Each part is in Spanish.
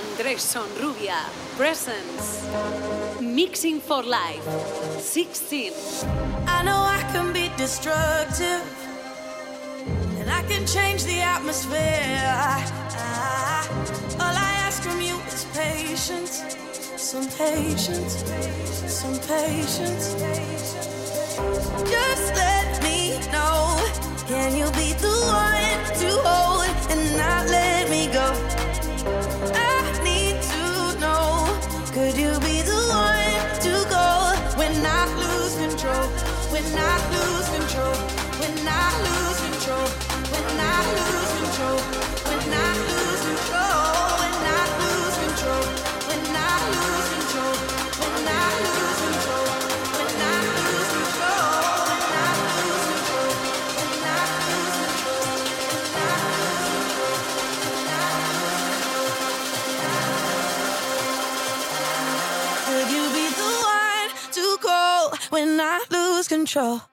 Andrés Sonrubia presents Mixing for Life 16. I know I can be destructive and I can change the atmosphere. All I ask from you is patience, some patience, some patience. Just let me know. Can you be the one to hold and not let me go? Could you be the one to go when I lose control? When I lose control? When I lose control? When I lose control? control.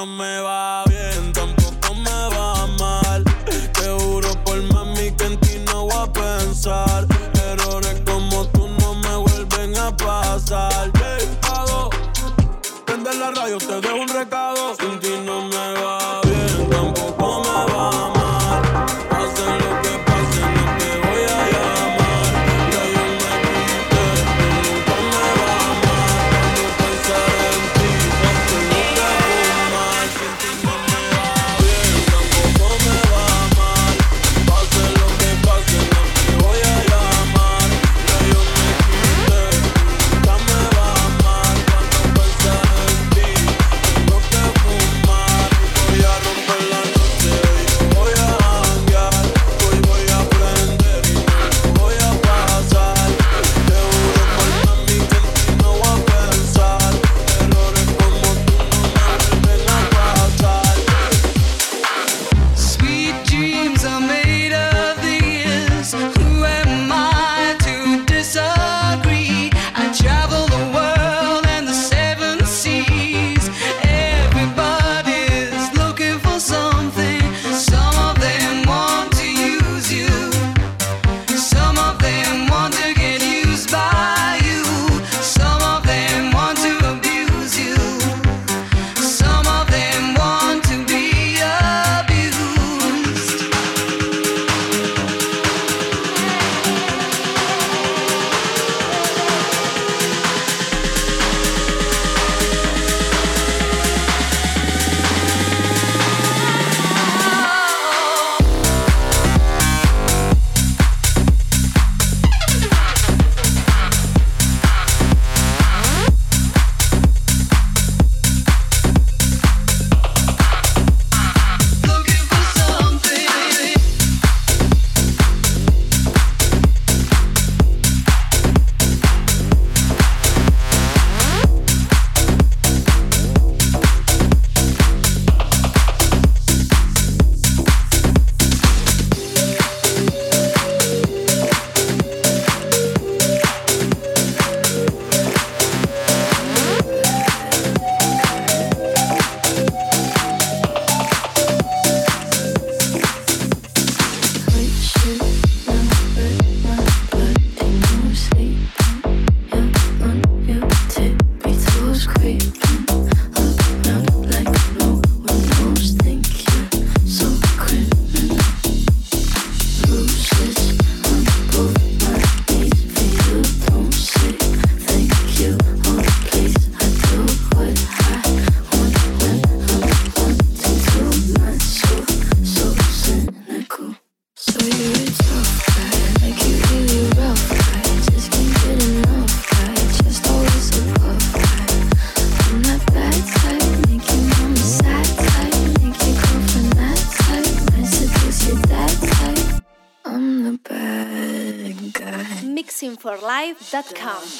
no me Podcast.com.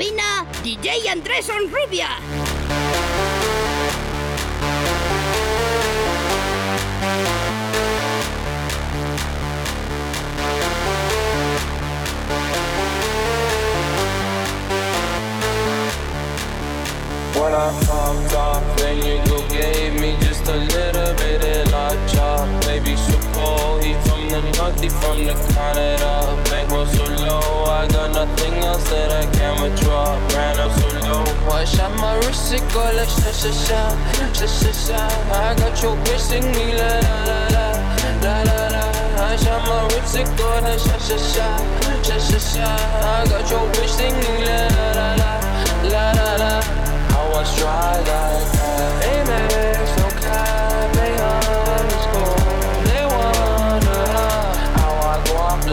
cabina, DJ Andrés Onrubia. When I popped off, then you gave me just a little bit of I chopped. Baby, so cold, the north, from the Canada. Bankroll so low, I got nothing else that I can withdraw. Ran up so low, I shot my wrist, it go like sha sha sha, sha sha sha. I got your bitch sing me la la la la la la. I shot my wrist, it go like sha sha sha, sha sha sha. I got your bitch singing la la la la la la. I was dry like that. Amex,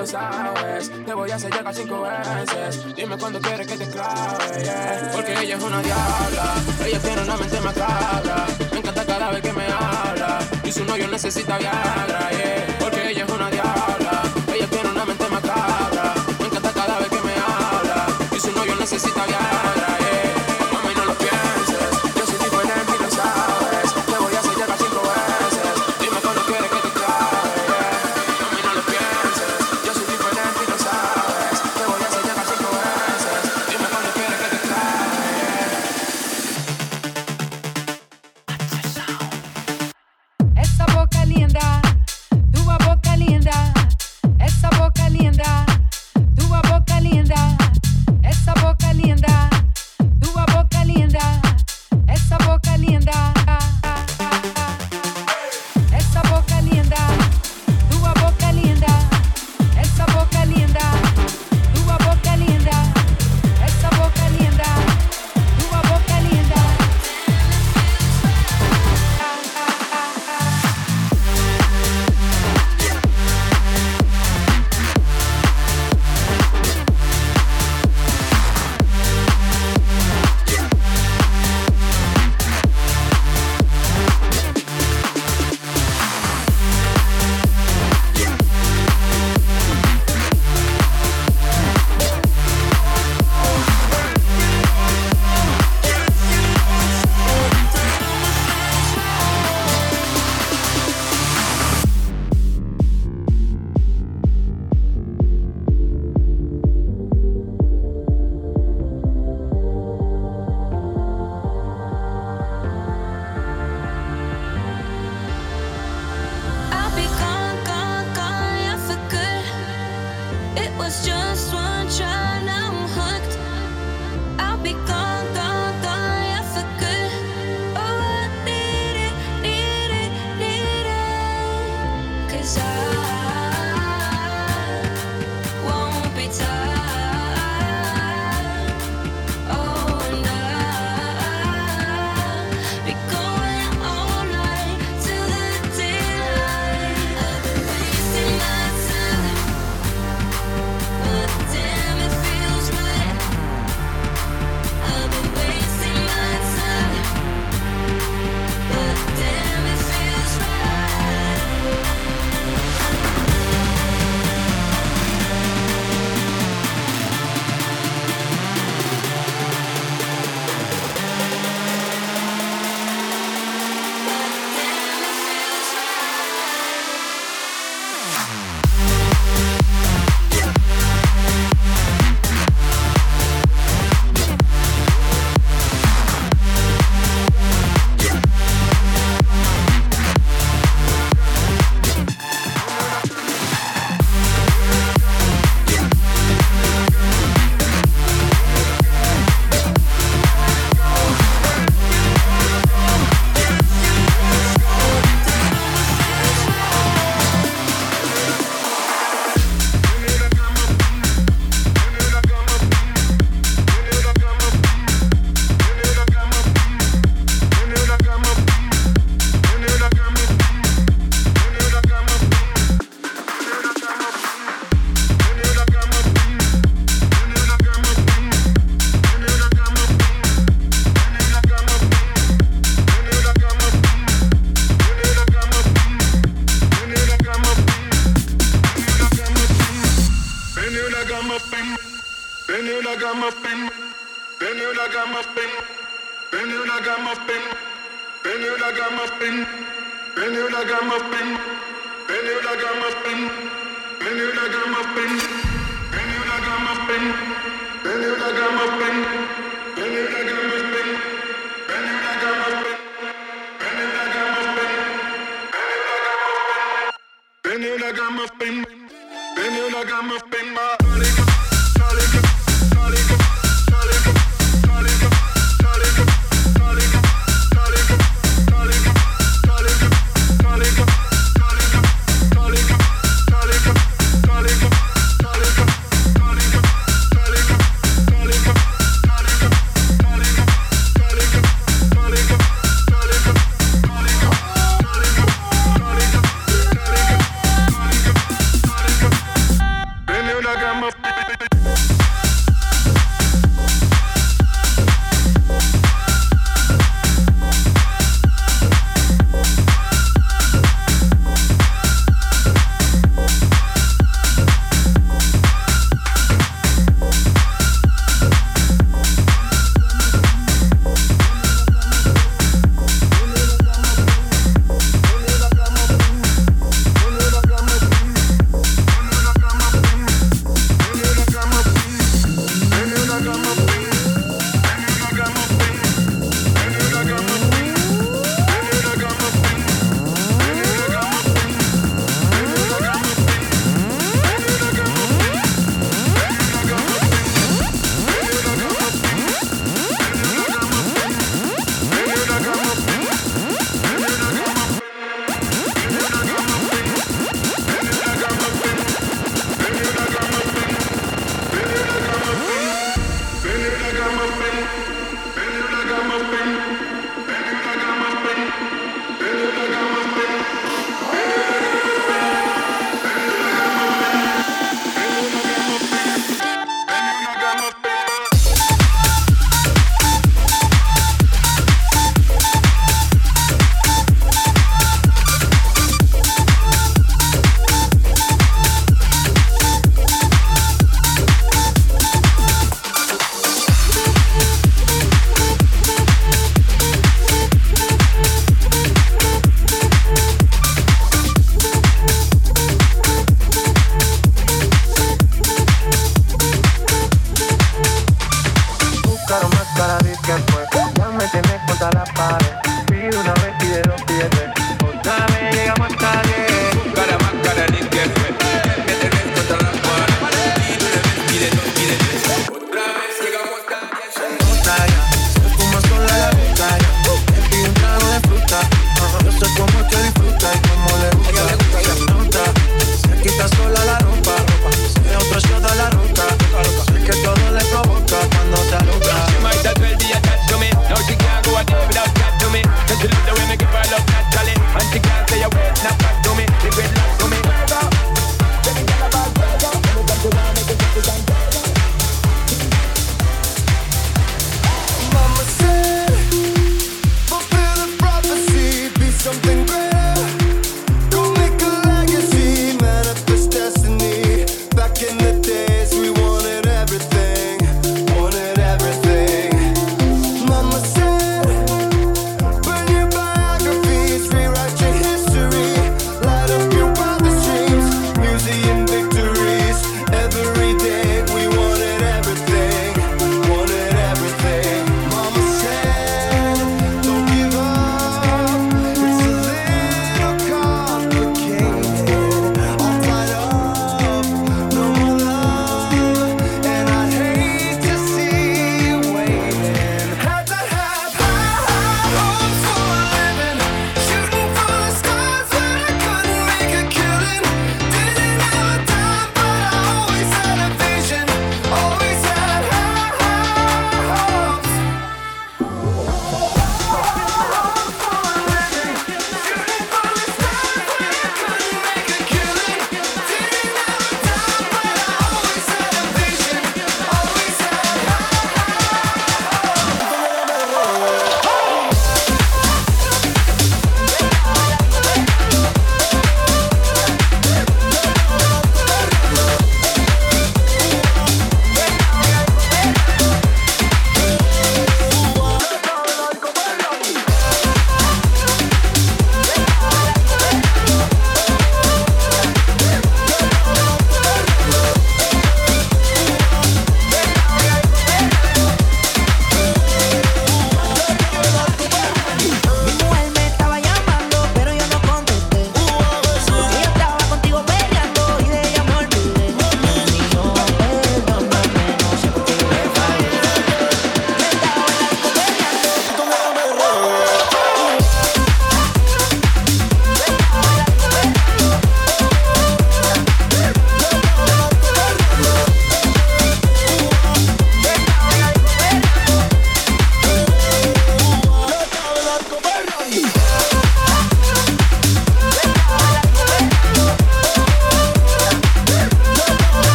lo sabes. Te voy a hacer llegar cinco veces. Dime cuándo quieres que te clave. Porque ella es una diabla, ella tiene una mente macabra. Me encanta cada vez que me habla. Y su novio necesita Viagra. Porque ella es una diabla, ella tiene una mente macabra. Me encanta cada vez que me habla. Y su novio necesita Viagra,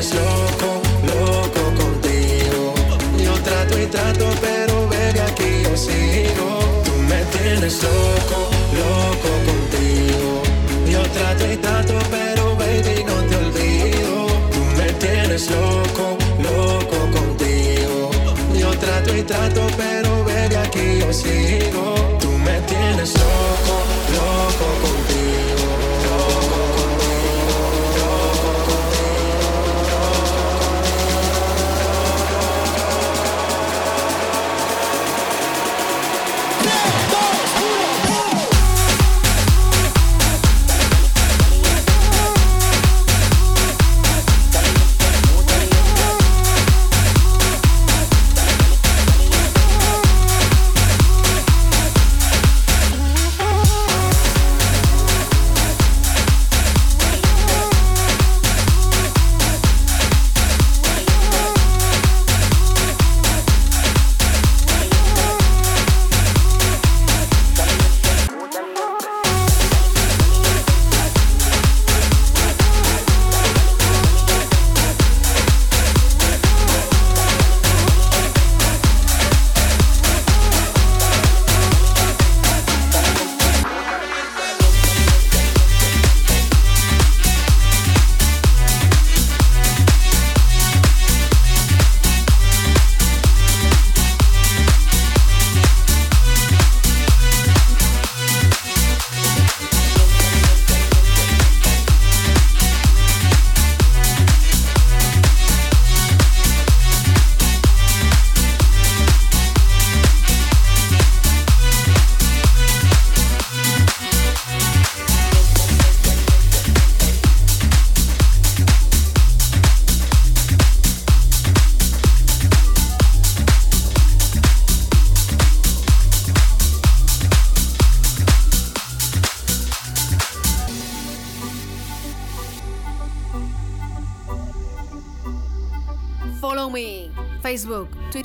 vuelves loco, loco contigo. Yo trato y trato, pero ven aquí yo sigo. Tú me tienes loco, loco contigo. Yo trato y trato, pero baby no te olvido. Tú me tienes loco, loco contigo. Yo trato y trato, pero ven aquí yo sigo. Tú me tienes loco, loco contigo.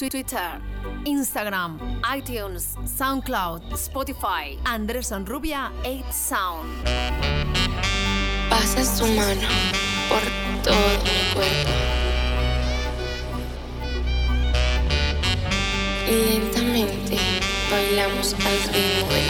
Twitter, Instagram, iTunes, SoundCloud, Spotify, Anderson Rubia 8 Sound. Pasa su mano por todo mi cuerpo. Lentamente bailamos al ritmo de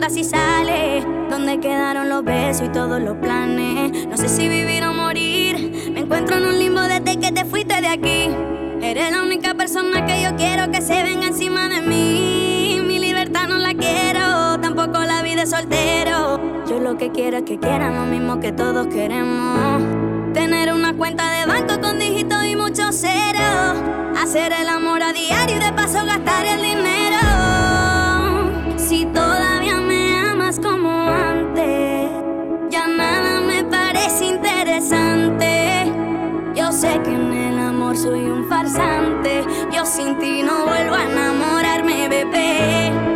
entras y sales. Donde quedaron los besos y todos los planes. No sé si vivir o morir. Me encuentro en un limbo desde que te fuiste de aquí. Eres la única persona que yo quiero que se venga encima de mí. Mi libertad no la quiero, tampoco la vida soltero. Yo lo que quiero es que quieran lo mismo que todos queremos. Tener una cuenta de banco con dígitos y muchos ceros. Hacer el amor a diario sé que en el amor soy un farsante. Yo sin ti no vuelvo a enamorarme, bebé.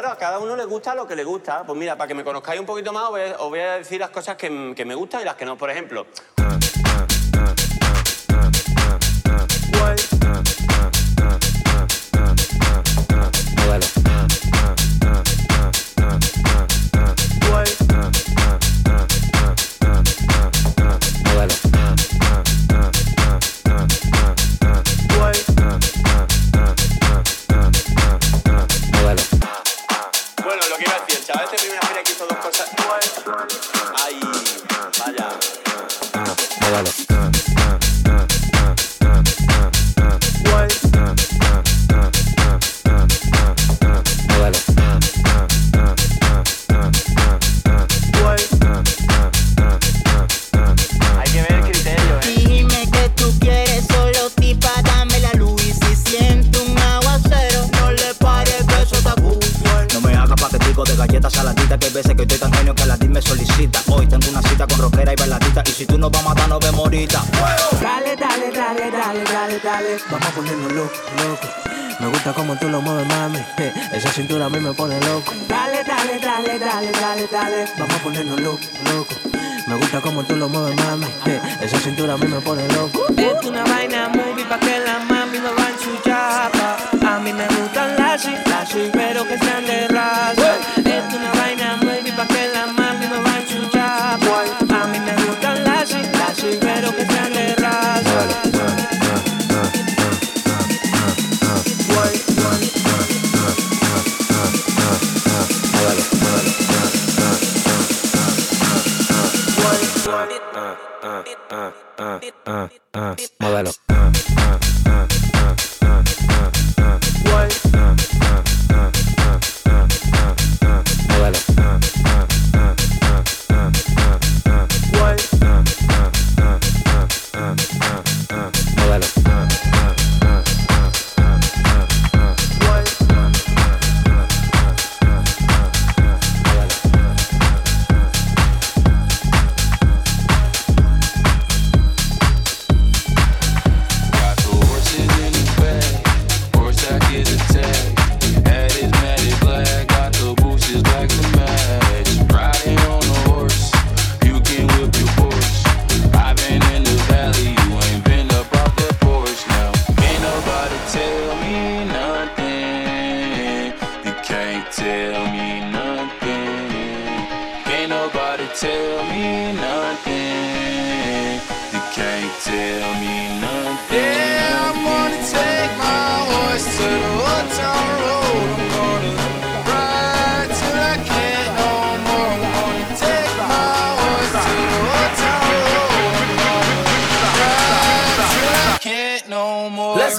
claro, a cada uno le gusta lo que le gusta. Pues mira, para que me conozcáis un poquito más, os voy a, decir las cosas que, que me gustan y las que no. Por ejemplo,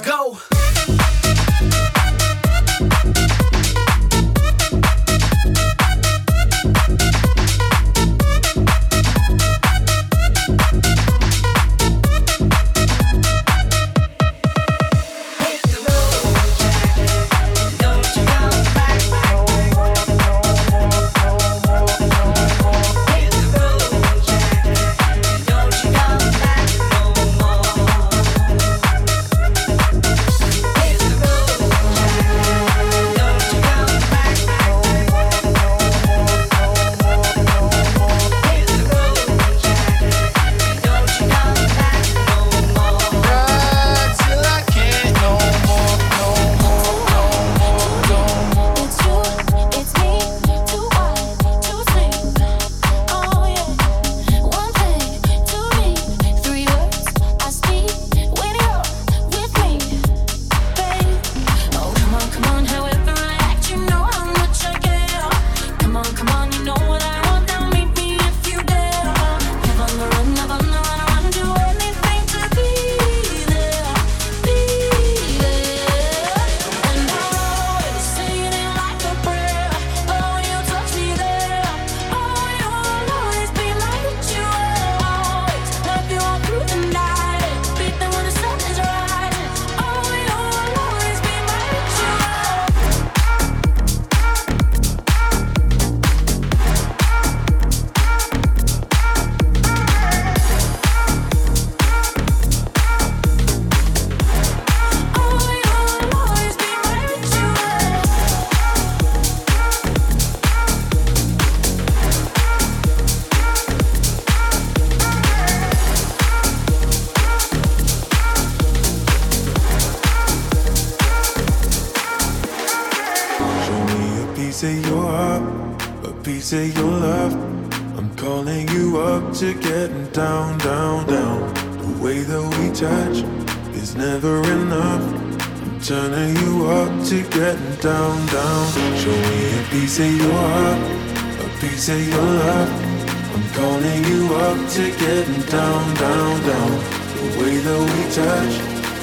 go.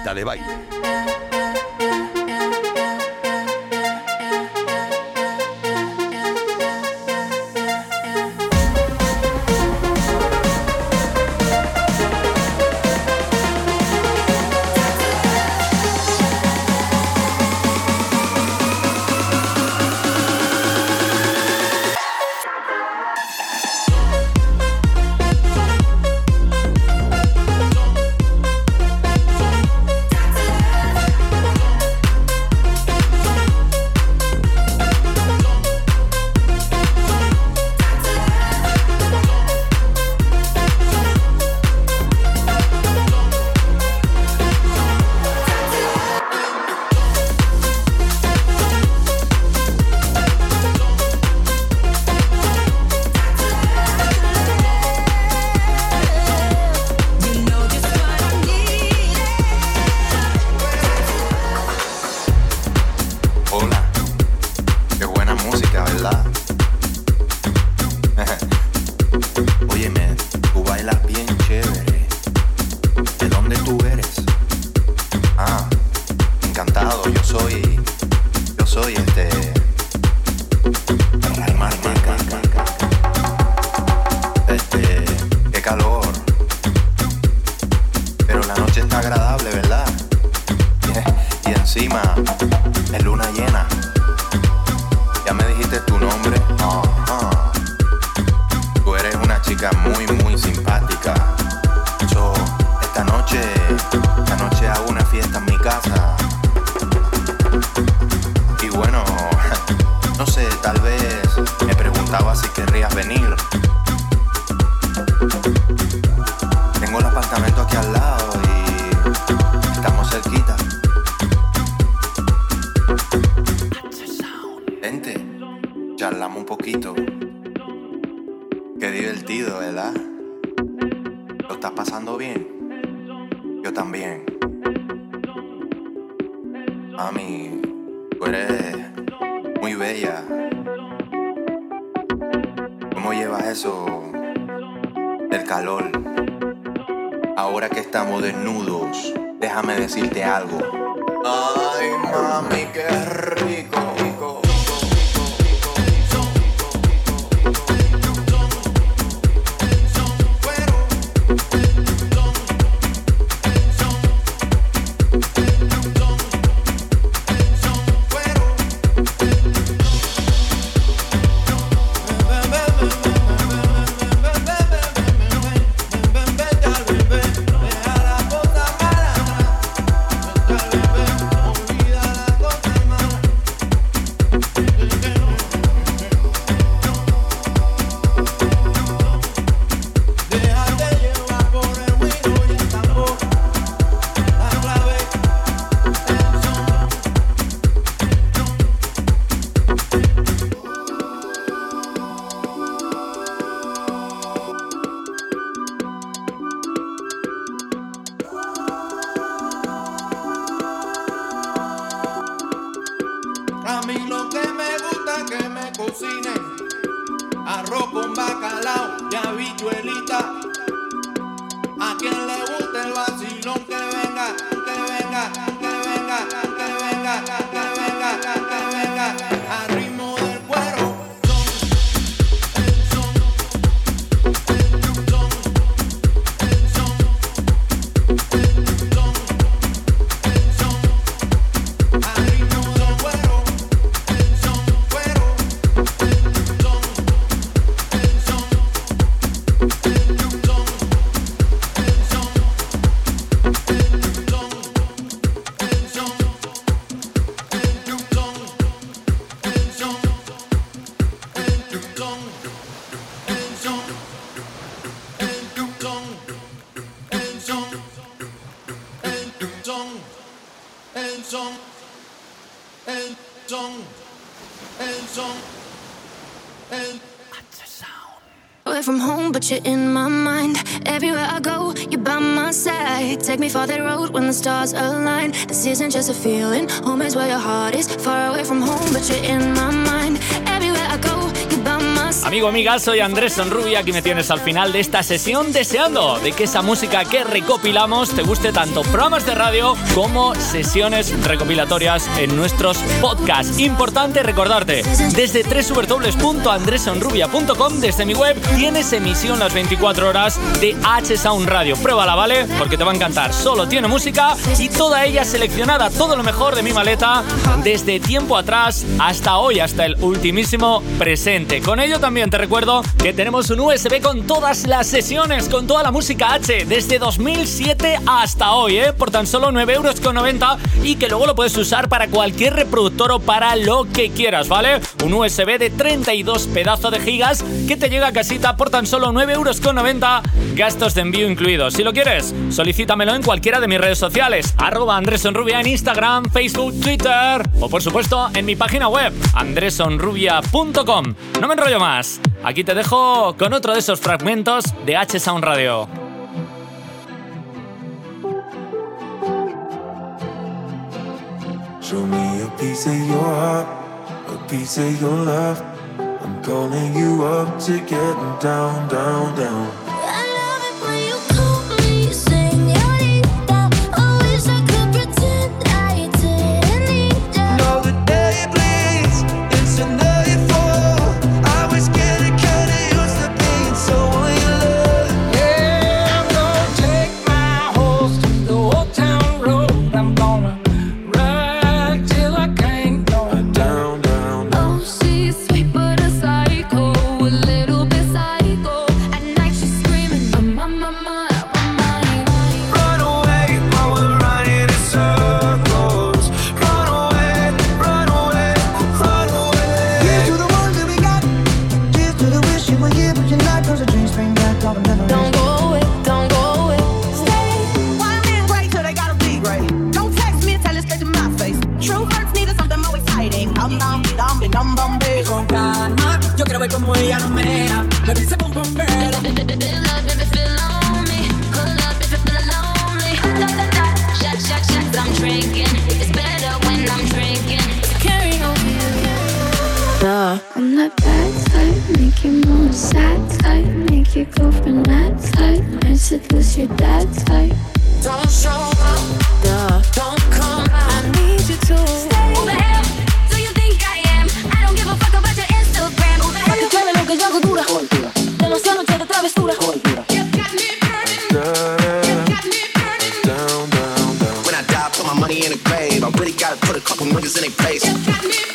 pista de baile. to me. the stars align. This isn't just a feeling. Home is where your heart is. Far away from home, but you're in my mind. Amigo, amiga, soy Andrés Sonrubia, aquí me tienes al final de esta sesión deseando de que esa música que recopilamos te guste tanto programas de radio como sesiones recopilatorias en nuestros podcasts. Importante recordarte, desde www.andresonrubia.com, desde mi web, tienes emisión las 24 horas de H Sound Radio. Pruébala, ¿vale? Porque te va a encantar. Solo tiene música y toda ella seleccionada, todo lo mejor de mi maleta, desde tiempo atrás hasta hoy, hasta el ultimísimo presente. Con ello también te recuerdo que tenemos un USB con todas las sesiones, con toda la música H, desde 2007 hasta hoy, ¿eh? por tan solo 9,90 euros y que luego lo puedes usar para cualquier reproductor o para lo que quieras, ¿vale? Un USB de 32 pedazos de gigas que te llega a casita por tan solo 9,90 euros, gastos de envío incluidos. Si lo quieres, solicítamelo en cualquiera de mis redes sociales, arroba Andrés en Instagram, Facebook, Twitter o por supuesto en mi página web, andresonrubia.com. No me enrollo más. Aquí te dejo con otro de esos fragmentos de H Sound Radio. Piece of your love. I'm calling you up to getting down, down, down. Your girlfriend mad type, might seduce your dad type. Don't show up. Duh. Don't come out. I need you to stay. Who the hell do you think I am? I don't give a fuck about your Instagram. Who the hell? Pa' que clave lo que yo hago dura. Demasiada noche de travesura. Down, down, down. When I die, put my money in a grave. I really gotta put a couple niggas in their place. Press,